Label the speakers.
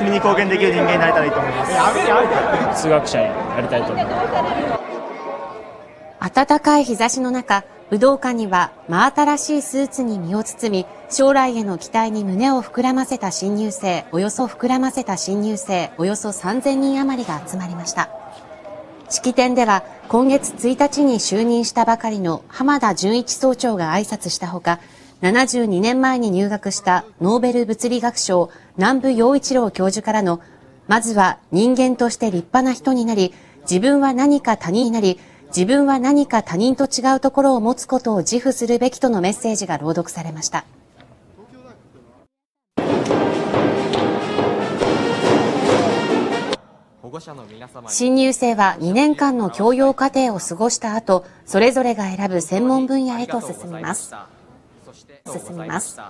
Speaker 1: 国に貢献できる人間になれたらいいと思います。
Speaker 2: 数学者になりたいと思います
Speaker 3: 暖かい日差しの中武道館には真新しいスーツに身を包み将来への期待に胸を膨らませた新入生およそ膨らませた新入生およそ3000人余りが集まりました。式典では今月1日に就任したばかりの浜田純一総長が挨拶したほか72年前に入学したノーベル物理学賞南部陽一郎教授からのまずは人間として立派な人になり自分は何か他人になり自分は何か他人と違うところを持つことを自負するべきとのメッセージが朗読されました。新入生は2年間の教養課程を過ごした後それぞれが選ぶ専門分野へと進みます進みます